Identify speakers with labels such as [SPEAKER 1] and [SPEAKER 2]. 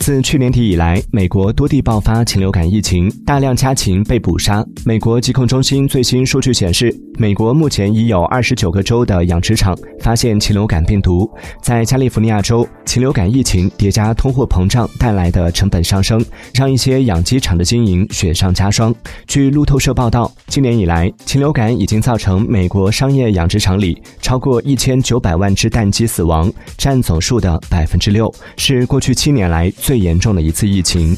[SPEAKER 1] 自去年底以来，美国多地爆发禽流感疫情，大量家禽被捕杀。美国疾控中心最新数据显示，美国目前已有二十九个州的养殖场发现禽流感病毒。在加利福尼亚州，禽流感疫情叠加通货膨胀带来的成本上升，让一些养鸡场的经营雪上加霜。据路透社报道，今年以来，禽流感已经造成美国商业养殖场里超过一千九百万只蛋鸡死亡，占总数的百分之六，是过去七年来最。严重的一次疫情。